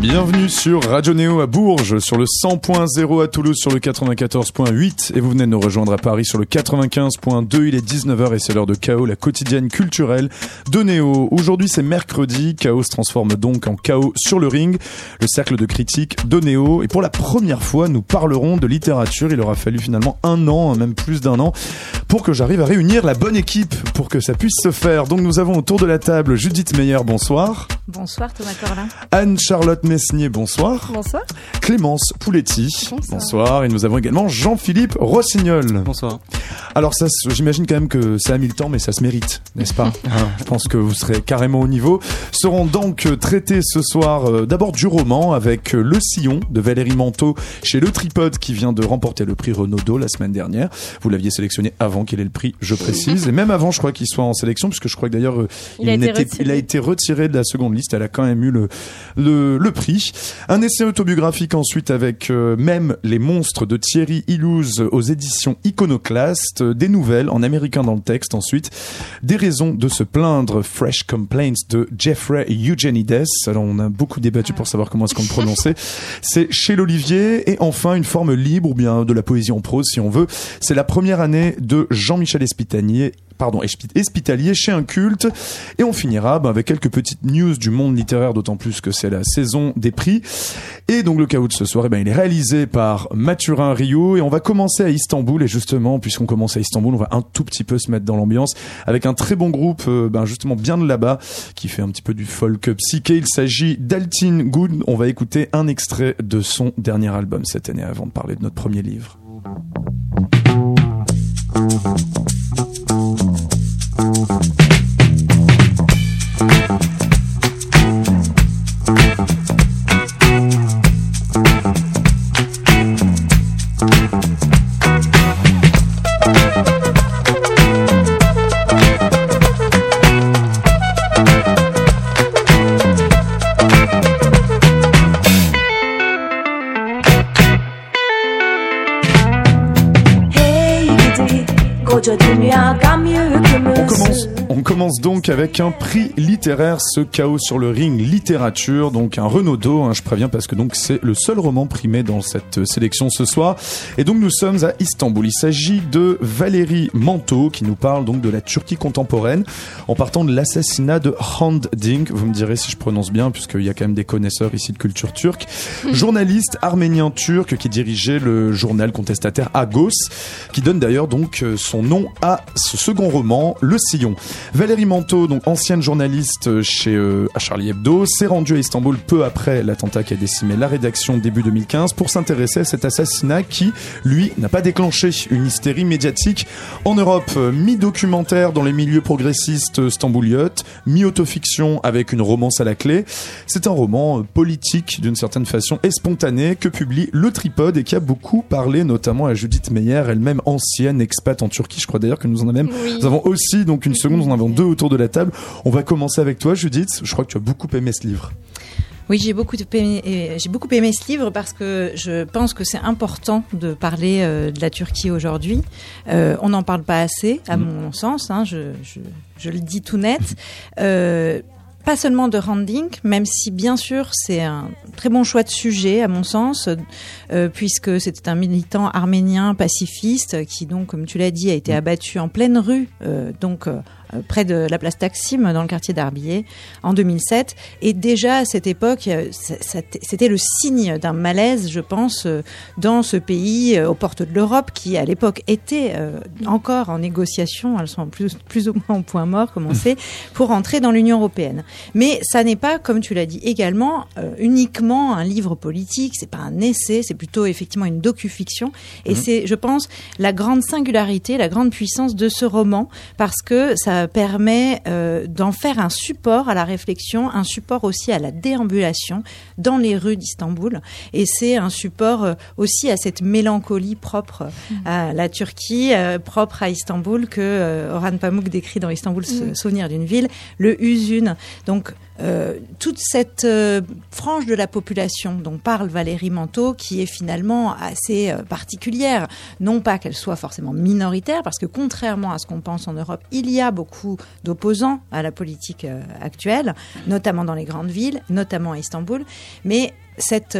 Bienvenue sur Radio Néo à Bourges, sur le 100.0 à Toulouse, sur le 94.8 et vous venez de nous rejoindre à Paris sur le 95.2. Il est 19h et c'est l'heure de Chaos, la quotidienne culturelle de Néo. Aujourd'hui c'est mercredi, Chaos se transforme donc en Chaos sur le ring, le cercle de critique de Néo. Et pour la première fois, nous parlerons de littérature. Il aura fallu finalement un an, même plus d'un an, pour que j'arrive à réunir la bonne équipe pour que ça puisse se faire. Donc nous avons autour de la table Judith Meyer, bonsoir. Bonsoir Thomas Corlin. Anne-Charlotte Messnier, bonsoir. Bonsoir. Clémence Pouletti, Bonsoir. Et nous avons également Jean-Philippe Rossignol. Bonsoir. Alors ça, j'imagine quand même que ça a mis le temps, mais ça se mérite, n'est-ce pas Hein, Je pense que vous serez carrément au niveau. Seront donc traités ce soir euh, d'abord du roman avec euh, Le Sillon de Valérie Manteau chez Le Tripode qui vient de remporter le prix Renaudot la semaine dernière. Vous l'aviez sélectionné avant qu'il ait le prix, je précise, et même avant, je crois qu'il soit en sélection, puisque je crois que d'ailleurs euh, Il a été retiré. il a été retiré de la seconde liste. Elle a quand même eu le le, le prix. Un essai autobiographique ensuite avec euh, même les monstres de Thierry Illouz aux éditions Iconoclast, des nouvelles en américain dans le texte ensuite, des raisons de se plaindre, Fresh Complaints de Jeffrey Eugenides. Alors on a beaucoup débattu pour savoir comment est-ce qu'on le prononçait. C'est chez l'Olivier et enfin une forme libre ou bien de la poésie en prose si on veut. C'est la première année de Jean-Michel Espitanier pardon, Espitalier chez un culte. Et on finira ben, avec quelques petites news du monde littéraire, d'autant plus que c'est la saison des prix. Et donc le chaos de ce soir, eh ben, il est réalisé par Mathurin Rio. Et on va commencer à Istanbul. Et justement, puisqu'on commence à Istanbul, on va un tout petit peu se mettre dans l'ambiance avec un très bon groupe, euh, ben, justement bien de là-bas, qui fait un petit peu du folk psyché. Il s'agit d'Altin Good. On va écouter un extrait de son dernier album cette année avant de parler de notre premier livre. Donc avec un prix littéraire, ce chaos sur le ring littérature, donc un Renaudot, hein, je préviens parce que donc c'est le seul roman primé dans cette sélection ce soir. Et donc nous sommes à Istanbul. Il s'agit de Valérie Manteau qui nous parle donc de la Turquie contemporaine en partant de l'assassinat de Hand Dink. Vous me direz si je prononce bien puisqu'il y a quand même des connaisseurs ici de culture turque. Journaliste arménien turc qui dirigeait le journal contestataire Agos, qui donne d'ailleurs donc euh, son nom à ce second roman, Le Sillon. Valérie Manteau, donc ancienne journaliste chez euh, à Charlie Hebdo, s'est rendue à Istanbul peu après l'attentat qui a décimé la rédaction début 2015 pour s'intéresser à cet assassinat qui, lui, n'a pas déclenché une hystérie médiatique en Europe. Mi-documentaire dans les milieux progressistes stambouliotes, mi-autofiction avec une romance à la clé. C'est un roman euh, politique d'une certaine façon et spontané que publie Le Tripode et qui a beaucoup parlé notamment à Judith Meyer, elle-même ancienne expat en Turquie. Je crois d'ailleurs que nous en avons même Oui. nous avons aussi donc une seconde, nous en avons deux autour de la table. On va commencer avec toi, Judith. Je crois que tu as beaucoup aimé ce livre. Oui, j'ai beaucoup aimé, j'ai beaucoup aimé ce livre parce que je pense que c'est important de parler euh, de la Turquie aujourd'hui. Euh, on n'en parle pas assez, à mon sens. hein, je, je, je le dis tout net. Euh, pas seulement de Randing, même si bien sûr c'est un très bon choix de sujet à mon sens, euh, puisque c'était un militant arménien pacifiste qui donc, comme tu l'as dit, a été abattu en pleine rue, euh, donc euh, près de la place Taksim, dans le quartier d'Arbillet, en 2007. Et déjà à cette époque, euh, c'était le signe d'un malaise, je pense, euh, dans ce pays euh, aux portes de l'Europe, qui à l'époque était euh, encore en négociation, elles sont plus, plus ou moins au point mort, comme on sait, pour entrer dans l'Union européenne. Mais ça n'est pas, comme tu l'as dit également, euh, uniquement un livre politique, c'est pas un essai, c'est plutôt effectivement une docu-fiction. Et c'est, je pense, la grande singularité, la grande puissance de ce roman, parce que ça permet euh, d'en faire un support à la réflexion, un support aussi à la déambulation dans les rues d'Istanbul. Et c'est un support euh, aussi à cette mélancolie propre à la Turquie, euh, propre à Istanbul, que euh, Orhan Pamuk décrit dans Istanbul, ce souvenir d'une ville, le Huzun. Donc euh, toute cette euh, frange de la population dont parle Valérie Manteau, qui est finalement assez euh, particulière, non pas qu'elle soit forcément minoritaire, parce que contrairement à ce qu'on pense en Europe, il y a beaucoup d'opposants à la politique actuelle, notamment dans les grandes villes, notamment à Istanbul, mais cette,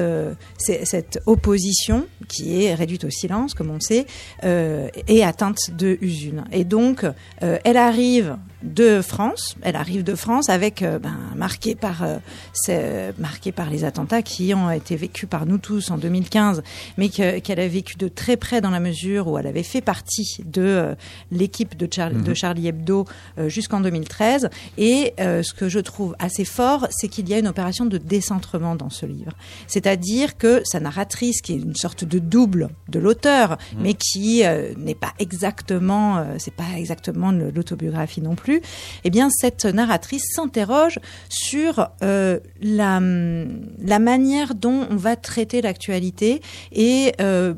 opposition, qui est réduite au silence, comme on sait, est atteinte de usune. Et donc, elle arrive de France, elle arrive de France avec euh, ben, marquée par euh, marquée par les attentats qui ont été vécus par nous tous en 2015, mais que- qu'elle a vécu de très près dans la mesure où elle avait fait partie de euh, l'équipe de, Char- de Charlie Hebdo euh, jusqu'en 2013. Et euh, ce que je trouve assez fort, c'est qu'il y a une opération de décentrement dans ce livre. C'est-à-dire que sa narratrice, qui est une sorte de double de l'auteur, mais qui euh, n'est pas exactement, euh, c'est pas exactement l'autobiographie non plus, eh bien cette narratrice s'interroge sur euh, la, manière dont on va traiter l'actualité et euh,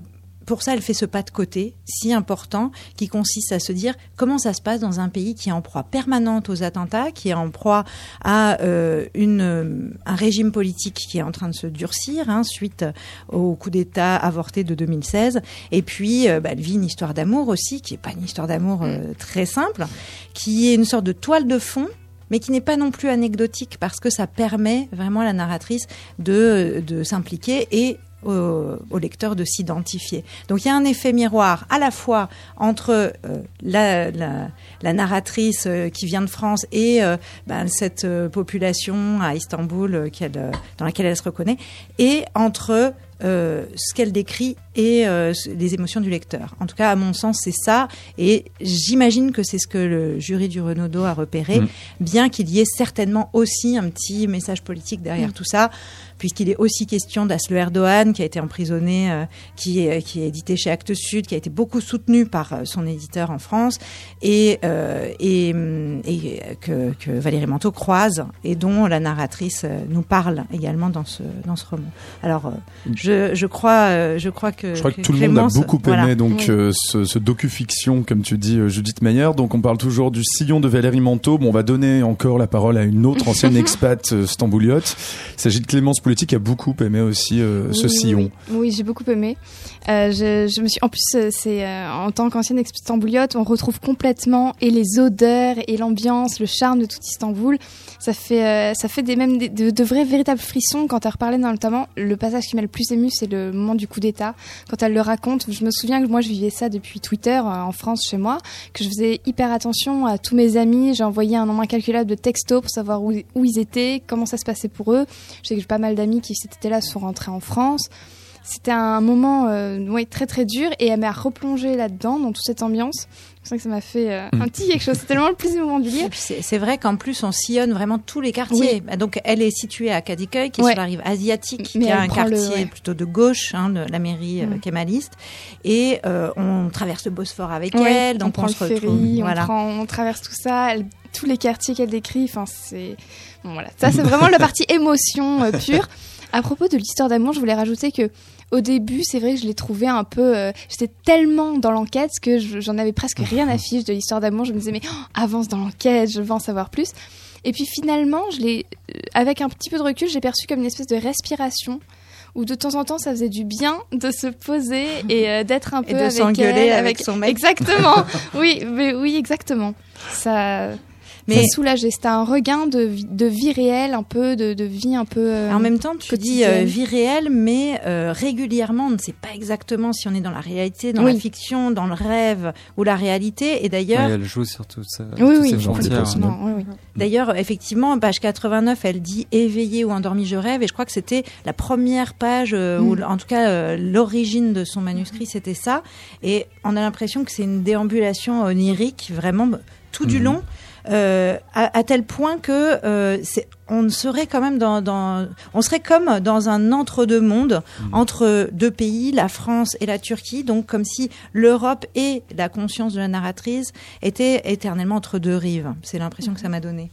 pour ça, elle fait ce pas de côté si important qui consiste à se dire comment ça se passe dans un pays qui est en proie permanente aux attentats, qui est en proie à euh, une, euh, un régime politique qui est en train de se durcir hein, suite au coup d'État avorté de 2016. Et puis, euh, bah, elle vit une histoire d'amour aussi, qui est pas une histoire d'amour euh, très simple, qui est une sorte de toile de fond mais qui n'est pas non plus anecdotique parce que ça permet vraiment à la narratrice de, de s'impliquer et au, au lecteur de s'identifier. Donc il y a un effet miroir à la fois entre euh, la, narratrice euh, qui vient de France et euh, ben, cette population à Istanbul dans laquelle elle se reconnaît, et entre euh, ce qu'elle décrit et euh, les émotions du lecteur. En tout cas, à mon sens, c'est ça. Et j'imagine que c'est ce que le jury du Renaudot a repéré, Mm. bien qu'il y ait certainement aussi un petit message politique derrière tout ça, puisqu'il est aussi question d'Asle Erdogan, qui a été emprisonné, euh, qui, est, qui est édité chez Actes Sud, qui a été beaucoup soutenu par son éditeur en France, et, et, et que, que Valérie Manteau croise, et dont la narratrice nous parle également dans ce, dans ce roman. Alors, euh, je, je, crois, euh, je crois que... Je crois que, tout le monde a beaucoup aimé voilà. donc Oui. euh, ce, ce docu-fiction, comme tu dis, euh, Judith Mayer. Donc on parle toujours du sillon de Valérie Manteau. Bon, on va donner encore la parole à une autre ancienne expat euh, stambouliote. Il s'agit de Clémence Poletti qui a beaucoup aimé aussi euh, ce Oui, sillon. Oui, j'ai beaucoup aimé. Euh, je, je me suis, en plus, c'est euh, en tant qu'ancienne Istanbuliote, on retrouve complètement et les odeurs et l'ambiance, le charme de tout Istanbul. Ça fait, euh, ça fait des même des- de, de vrais véritables frissons quand elle reparlait notamment. Le passage qui m'a le plus c'est le moment du coup d'État quand elle le raconte. Je me souviens que moi, je vivais ça depuis Twitter euh, en France chez moi, que je faisais hyper attention à tous mes amis. J'ai envoyé un nombre incalculable de textos pour savoir où, où ils étaient, comment ça se passait pour eux. Je sais que j'ai pas mal d'amis qui étaient là sont rentrés en France. C'était un moment euh, ouais, très très dur et elle m'a replongé là-dedans, dans toute cette ambiance. C'est vrai que ça m'a fait euh, Mm. un petit quelque chose. C'était tellement le plus émouvant du livre. c'est c'est vrai qu'en plus on sillonne vraiment tous les quartiers. Donc elle est située à Kadıköy, qui est Ouais. sur la rive asiatique, Mais qui est un le- quartier ouais. plutôt de gauche, hein, de la mairie euh, Mm. kémaliste. Et euh, on traverse le Bosphore avec Ouais, elle, donc on prend on, le se retrouve. ferry, voilà. on, prend, on traverse tout ça, elle- tous les quartiers qu'elle décrit. Enfin, c'est bon, voilà. Ça, c'est vraiment la partie émotion euh, pure. À propos de l'histoire d'amour, je voulais rajouter que au début, c'est vrai que je l'ai trouvé un peu. euh, J'étais tellement dans l'enquête que je- j'en avais presque rien à fiche de l'histoire d'amour. Je me disais mais oh, avance dans l'enquête, je veux en savoir plus. Et puis finalement, je l'ai, euh, avec un petit peu de recul, j'ai perçu comme une espèce de respiration où de temps en temps ça faisait du bien de se poser et euh, d'être un peu Et de avec avec son mec. Exactement. oui, mais oui, exactement. Ça, Mais- ça soulageait. C'était un regain de, vie- de vie réelle, un peu de, de vie un peu. euh, En même temps, tu dis quotidienne. euh, vie réelle, mais euh, régulièrement, on ne sait pas exactement si on est dans la réalité, dans la fiction, dans le rêve ou la réalité. Et d'ailleurs, Ouais, elle joue sur tout ça. Oui, oui, oui, oui. D'ailleurs, effectivement, page 89, elle dit éveillé ou endormi, je rêve. Et je crois que c'était la première page, euh, Mm. ou en tout cas euh, l'origine de son manuscrit, c'était ça. Et on a l'impression que c'est une déambulation onirique, vraiment tout du Mhm. long, euh, à, à tel point que euh, c'est on serait quand même dans, dans on serait comme dans un entre-deux mondes entre deux pays, la France et la Turquie, donc comme si l'Europe et la conscience de la narratrice étaient éternellement entre deux rives. C'est l'impression que ça m'a donné.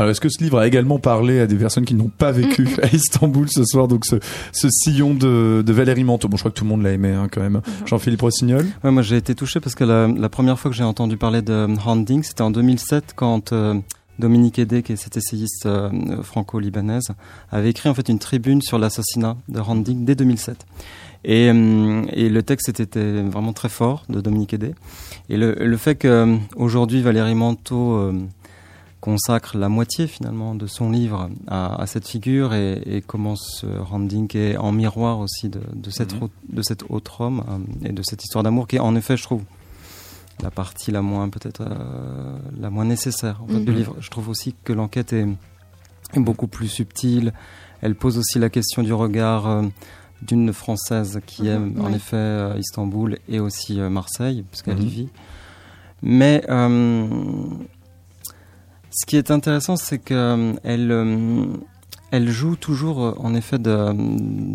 Alors, est-ce que ce livre a également parlé à des personnes qui n'ont pas vécu à Istanbul ce soir Donc, ce, ce sillon de, de Valérie Manteau? Bon, je crois que tout le monde l'a aimé hein, quand même. Jean-Philippe Rossignol? Ouais, moi j'ai été touché parce que la, la première fois que j'ai entendu parler de Handing, c'était en 2007 quand euh, Dominique Edé, qui est cette essayiste euh, franco-libanaise, avait écrit en fait une tribune sur l'assassinat de Randing dès 2007. Et, euh, et, le texte était vraiment très fort de Dominique Edé. Et le, le fait qu'aujourd'hui Valérie Manteau euh, consacre la moitié finalement de son livre à, à cette figure et, et commence Randing est en miroir aussi de, de, cette, mm -hmm. de cet autre homme euh, et de cette histoire d'amour qui est en effet, je trouve, la partie la moins peut-être euh, la moins nécessaire en fait, du livre. Je trouve aussi que l'enquête est, est, beaucoup plus subtile. Elle pose aussi la question du regard euh, d'une française qui aime -hmm. en effet euh, Istanbul et aussi euh, Marseille puisqu'elle y vit. Mais ce qui est intéressant, c'est qu'elle elle joue toujours en effet de,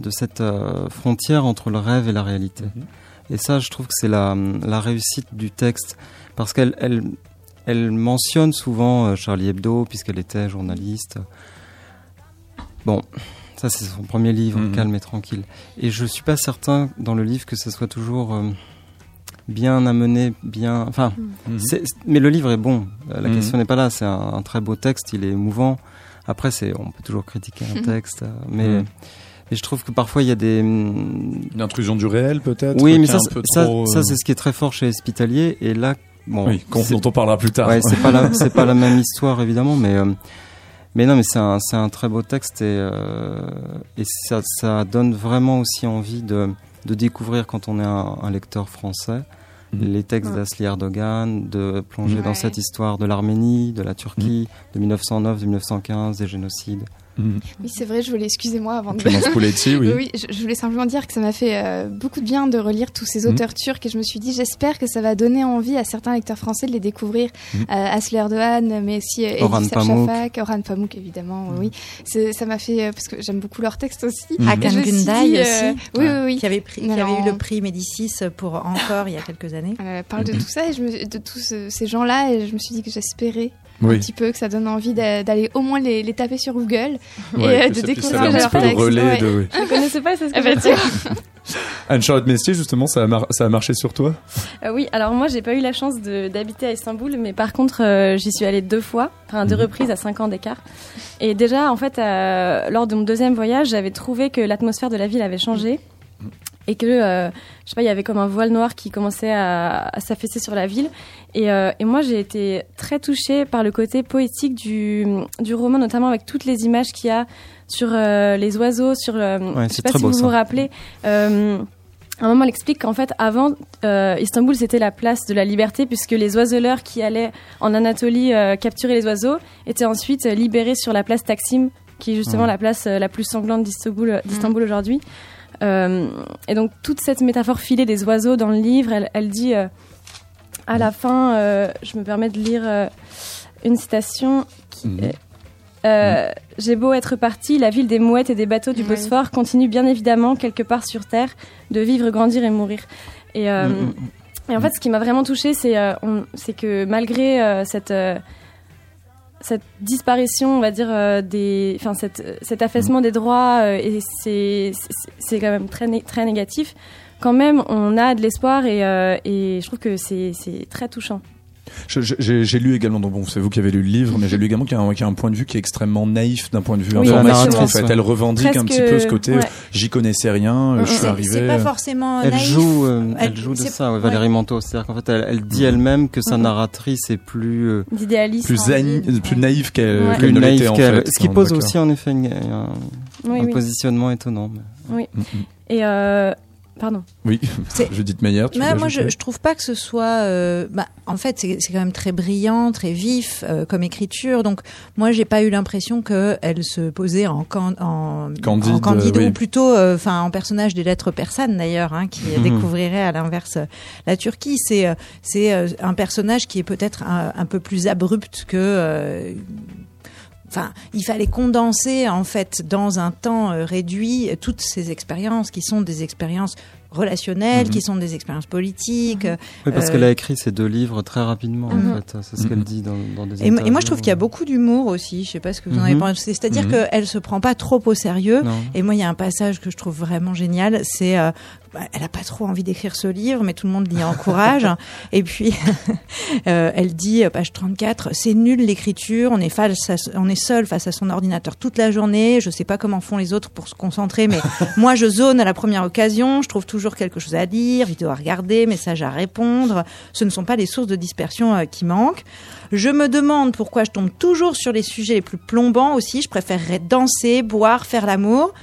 de cette frontière entre le rêve et la réalité. -hmm. Et ça, je trouve que c'est la, la, réussite du texte, parce qu'elle elle, elle mentionne souvent Charlie Hebdo, puisqu'elle était journaliste. Bon, ça c'est son premier livre, -hmm. calme et tranquille. Et je suis pas certain dans le livre que ce soit toujours euh, bien amené, bien. Enfin, mm -hmm. mais le livre est bon. La mm -hmm. question n'est pas là. C'est un, un, très beau texte. Il est émouvant. Après, c'est, on peut toujours critiquer un texte, mais. Et je trouve que parfois il y a des une intrusion du réel peut-être. Oui, mais ça, ça, trop... ça c'est ce qui est très fort chez Hospitalier. Et là, bon, oui, dont on parlera plus tard. Ouais, c'est pas la, c'est pas la même histoire évidemment, mais euh, mais non, mais c'est un, c'est un très beau texte et euh, et ça, ça donne vraiment aussi envie de de découvrir quand on est un, un lecteur français mmh. les textes ouais. d'Asli Erdogan, de plonger ouais. dans cette histoire de l'Arménie, de la Turquie, mmh. de 1909, de 1915, des génocides. Mmh. Oui, c'est vrai, je voulais, excusez-moi avant de. Pouletti, oui. oui, je, je, voulais simplement dire que ça m'a fait euh, beaucoup de bien de relire tous ces auteurs mmh. turcs et je me suis dit, j'espère que ça va donner envie à certains lecteurs français de les découvrir. Mmh. Euh, Asli Erdogan, mais aussi euh, Orhan. Shafak, Orhan Pamuk, évidemment, oui. Ça m'a fait, euh, parce que j'aime beaucoup leurs textes aussi. Hakan Gunday dit, aussi. Oui, oui, oui. Qui avait, pris, qui avait eu le prix Médicis pour Encore il y a quelques années. parle de tout ça et je me, de tous ces gens-là et je me suis dit que j'espérais oui. un petit peu, que ça donne envie d'aller au moins les, les, taper sur Google ouais, et euh, de découvrir leur texte. Relais ouais. de, oui. Je ne connaissais pas, c'est ce que je dire. Anne-Charlotte Mestier, justement, ça a, ça a, marché sur toi? Euh, Oui, alors moi, j'ai pas eu la chance d'habiter à Istanbul, mais par contre, euh, j'y suis allée deux fois, enfin deux mmh. reprises à cinq ans d'écart. Et déjà, en fait, euh, lors de mon deuxième voyage, j'avais trouvé que l'atmosphère de la ville avait changé. Et que, euh, je sais pas, il y avait comme un voile noir qui commençait à, à s'affaisser sur la ville. Et, euh, et moi, j'ai été très touchée par le côté poétique du, du roman, notamment avec toutes les images qu'il y a sur euh, les oiseaux, sur. Ouais, je sais pas si vous ça. vous rappelez. Euh, à un moment, elle explique qu'en fait, avant, euh, Istanbul, c'était la place de la liberté, puisque les oiseleurs qui allaient en Anatolie euh, capturer les oiseaux étaient ensuite libérés sur la place Taksim, qui est justement ouais. la place la plus sanglante d'Istanbul mmh. aujourd'hui. Euh, et donc toute cette métaphore filée des oiseaux dans le livre, elle, elle dit euh, à la fin, euh, je me permets de lire une citation qui mmh. est J'ai beau être parti, la ville des mouettes et des bateaux du Bosphore continue bien évidemment quelque part sur terre de vivre, grandir et mourir. Et, mmh. et en fait, ce qui m'a vraiment touchée, c'est que malgré cette cette disparition, on va dire, euh, des, enfin, cet affaissement des droits, euh, et c'est, c'est quand même très, très négatif. Quand même, on a de l'espoir et, euh, et je trouve que c'est très touchant. J'ai lu également, donc bon, c'est vous qui avez lu le livre, mais j'ai lu également qu'il y, qu y, a un point de vue qui est extrêmement naïf d'un point de vue oui, information. En fait, elle revendique Presque, un petit peu ce côté. Ouais. J'y connaissais rien, je suis arrivé. C'est pas forcément elle naïf. Joue, euh, elle, elle, joue de ça, ouais, Valérie Manteau. C'est-à-dire qu'en fait, elle, elle dit elle-même que sa narratrice est plus euh, idéaliste, plus, plus naïve qu'elle ouais. qu ne l'était en fait. Ce qui pose aussi en effet un, positionnement étonnant. Oui. Et euh, Pardon. Oui, Judith Meyer. Tu moi, je, je trouve pas que ce soit. Euh, bah, en fait, c'est quand même très brillant, très vif euh, comme écriture. Donc, moi, j'ai pas eu l'impression qu'elle se posait en, can, en candide, en candide oui. ou plutôt, euh, enfin, en personnage des lettres persanes d'ailleurs, hein, qui mmh. découvrirait à l'inverse la Turquie. C'est c'est un personnage qui est peut-être un, un, peu plus abrupt que enfin, il fallait condenser en fait dans un temps euh, réduit toutes ces expériences qui sont des expériences relationnelles, Mhm. qui sont des expériences politiques. Oui, parce Euh, qu'elle a écrit ces deux livres très rapidement, Mhm. en fait. C'est ce qu'elle Mhm. dit dans, dans des Et, moi- et moi, je trouve qu'il y a beaucoup d'humour aussi. Je sais pas ce que vous en avez Mhm. pensé. C'est-à-dire Mhm. qu'elle se prend pas trop au sérieux. Non. Et moi, il y a un passage que je trouve vraiment génial. C'est, euh, bah, elle a pas trop envie d'écrire ce livre, mais tout le monde l'y encourage. et puis, euh, elle dit, euh, page 34, c'est nul l'écriture. On est face, à- on est seul face à son ordinateur toute la journée. Je sais pas comment font les autres pour se concentrer, mais moi, je zone à la première occasion. Je trouve toujours quelque chose à lire, vidéo à regarder, message à répondre. Ce ne sont pas les sources de dispersion euh, qui manquent. Je me demande pourquoi je tombe toujours sur les sujets les plus plombants aussi. Je préférerais danser, boire, faire l'amour.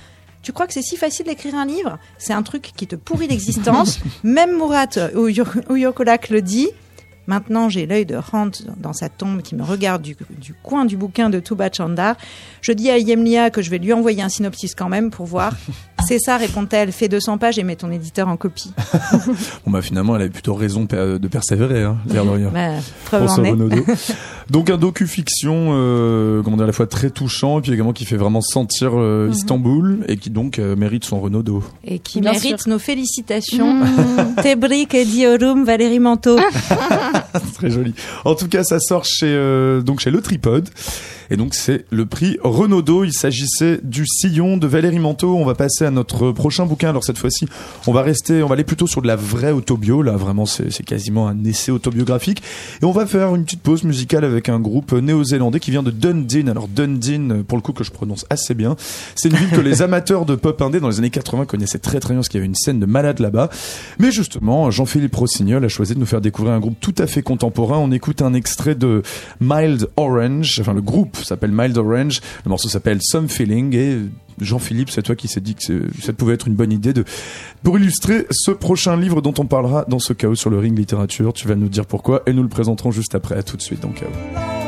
Tu crois que c'est si facile d'écrire un livre? C'est un truc qui te pourrit l'existence. Même Murat Uyo- Uyokolak le dit. Maintenant, j'ai l'œil de Rant dans sa tombe qui me regarde du, du coin du bouquin de Tuba Chandar. Je dis à Yemlia que je vais lui envoyer un synopsis quand même pour voir. C'est ça, répond-elle. Fais 200 pages et mets ton éditeur en copie. Bon bah finalement, elle avait plutôt raison de persévérer, hein, l'air de rien. Bah, preuve François en est. Donc un docu-fiction, euh, comment dire, à la fois très touchant et puis également qui fait vraiment sentir euh, Mhm. Istanbul et qui donc euh, mérite son Renaudot. Et qui Bien mérite sûr. nos félicitations. Tebrik et Diorum, Valérie Manteau. C'est très joli. En tout cas, ça sort chez euh, donc chez Le Tripode. Et donc c'est le prix Renaudot. Il s'agissait du Sillon de Valérie Manteau. On va passer à notre prochain bouquin. Alors cette fois-ci, on va rester, on va aller plutôt sur de la vraie autobio. Là, vraiment, c'est c'est quasiment un essai autobiographique. Et on va faire une petite pause musicale avec un groupe néo-zélandais qui vient de Dundee. Alors Dundee, pour le coup, que je prononce assez bien. C'est une ville que les amateurs de pop indé dans les années 80 connaissaient très très bien parce qu'il y avait une scène de malade là-bas. Mais justement, Jean-Philippe Rossignol a choisi de nous faire découvrir un groupe tout à fait contemporain. On écoute un extrait de Mild Orange. Enfin, le groupe s'appelle Mild Orange. Le morceau s'appelle Some Feeling. Et Jean-Philippe, c'est toi qui s'est dit que ça pouvait être une bonne idée de pour illustrer ce prochain livre dont on parlera dans ce chaos sur le ring littérature. Tu vas nous dire pourquoi et nous le présenterons juste après. À tout de suite dans Chaos.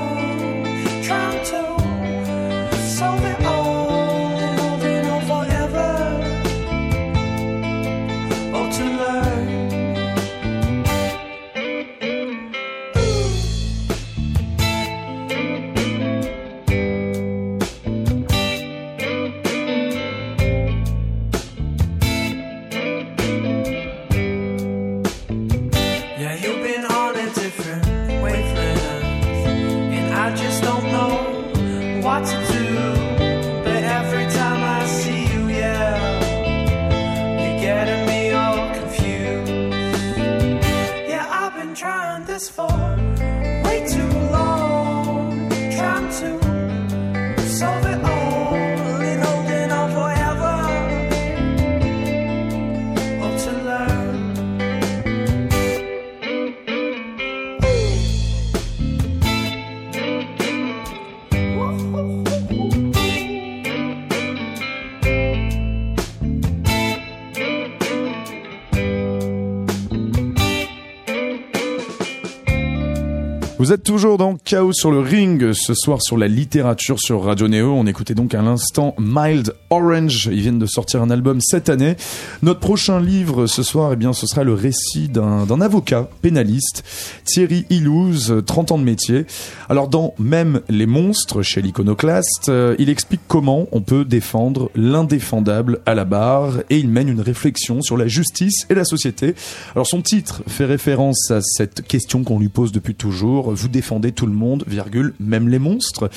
Vous êtes toujours dans Chaos sur le ring, ce soir sur la littérature sur Radio Néo. On écoutait donc à l'instant Mild Orange. Ils viennent de sortir un album cette année. Notre prochain livre ce soir, eh bien, ce sera le récit d'un avocat pénaliste, Thierry Ilouz, 30 ans de métier. Alors dans Même les monstres, chez l'Iconoclaste, euh, il explique comment on peut défendre l'indéfendable à la barre et il mène une réflexion sur la justice et la société. Alors son titre fait référence à cette question qu'on lui pose depuis toujours. Défendez tout le monde, virgule, même les monstres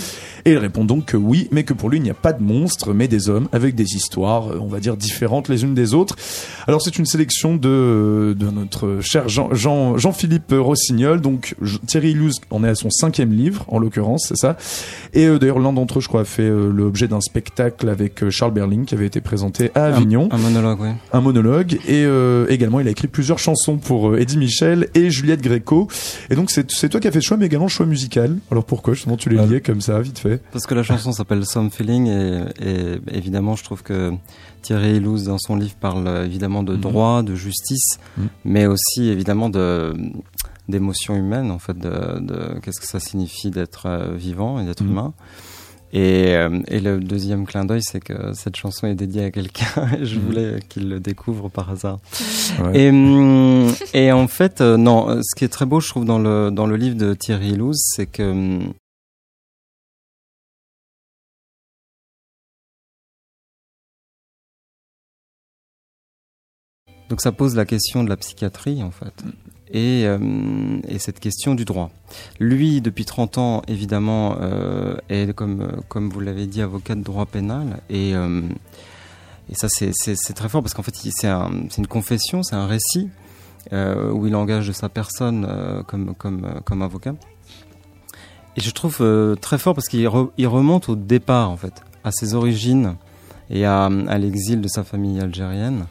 Et il répond donc que oui, mais que pour lui il n'y a pas de monstres, mais des hommes avec des histoires, euh, on va dire, différentes les unes des autres. Alors c'est une sélection de, de notre cher Jean, Jean, Jean-Philippe Rossignol. Donc Thierry Illouz en est à son cinquième livre, en l'occurrence, c'est ça. Et euh, d'ailleurs l'un d'entre eux, je crois, a fait euh, l'objet d'un spectacle avec euh, Charles Berling qui avait été présenté à Avignon Un monologue, oui. un monologue et également il a écrit plusieurs chansons pour Eddie Michel et Juliette Gréco et donc c'est c'est toi qui as fait le choix mais également le choix musical alors pourquoi justement tu les liais comme ça vite fait? Parce que la chanson s'appelle Some Feeling et, et évidemment, je trouve que Thierry Elouz, dans son livre, parle euh, évidemment de Mhm. droit, de justice, Mhm. mais aussi évidemment de d'émotions humaines, en fait, de, de qu'est-ce que ça signifie d'être euh, vivant et d'être Mhm. humain. Et, euh, et le deuxième clin d'œil, c'est que cette chanson est dédiée à quelqu'un et je Mhm. voulais qu'il le découvre par hasard. Ouais. Et, et en fait, euh, non, euh, ce qui est très beau, je trouve, dans le, dans le livre de Thierry Elouz, c'est que Donc ça pose la question de la psychiatrie en fait. Et, euh, et cette question du droit. Lui, depuis 30 ans, évidemment, euh, est, comme, comme vous l'avez dit, avocat de droit pénal. Et, euh, et ça, c'est- très fort parce qu'en fait, c'est un- une confession, c'est un récit euh, où il engage de sa personne euh, comme, comme, euh, comme avocat. Et je trouve euh, très fort parce qu'il re- remonte au départ, en fait, à ses origines et à, à l'exil de sa famille algérienne.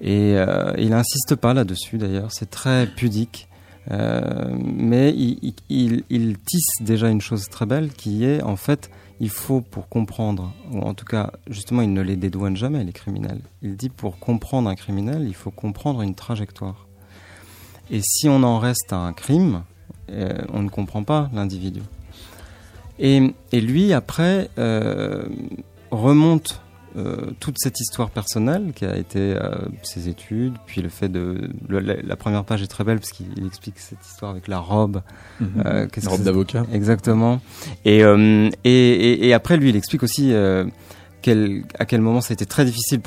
Et euh, il n'insiste pas là-dessus, d'ailleurs, c'est très pudique. Euh, mais il, tisse déjà une chose très belle qui est, en fait, il faut pour comprendre, ou en tout cas, justement, il ne les dédouane jamais, les criminels. Il dit pour comprendre un criminel, il faut comprendre une trajectoire. Et si on en reste à un crime, euh, on ne comprend pas l'individu. Et, lui, après, remonte euh, toute cette histoire personnelle qui a été euh, ses études, puis le fait de... le- la, la première page est très belle parce qu'il il explique cette histoire avec la robe. Euh, La que robe d'avocat. Exactement. Et, euh, et, et, et après, lui, il explique aussi euh, quel, à quel moment ça a été très difficile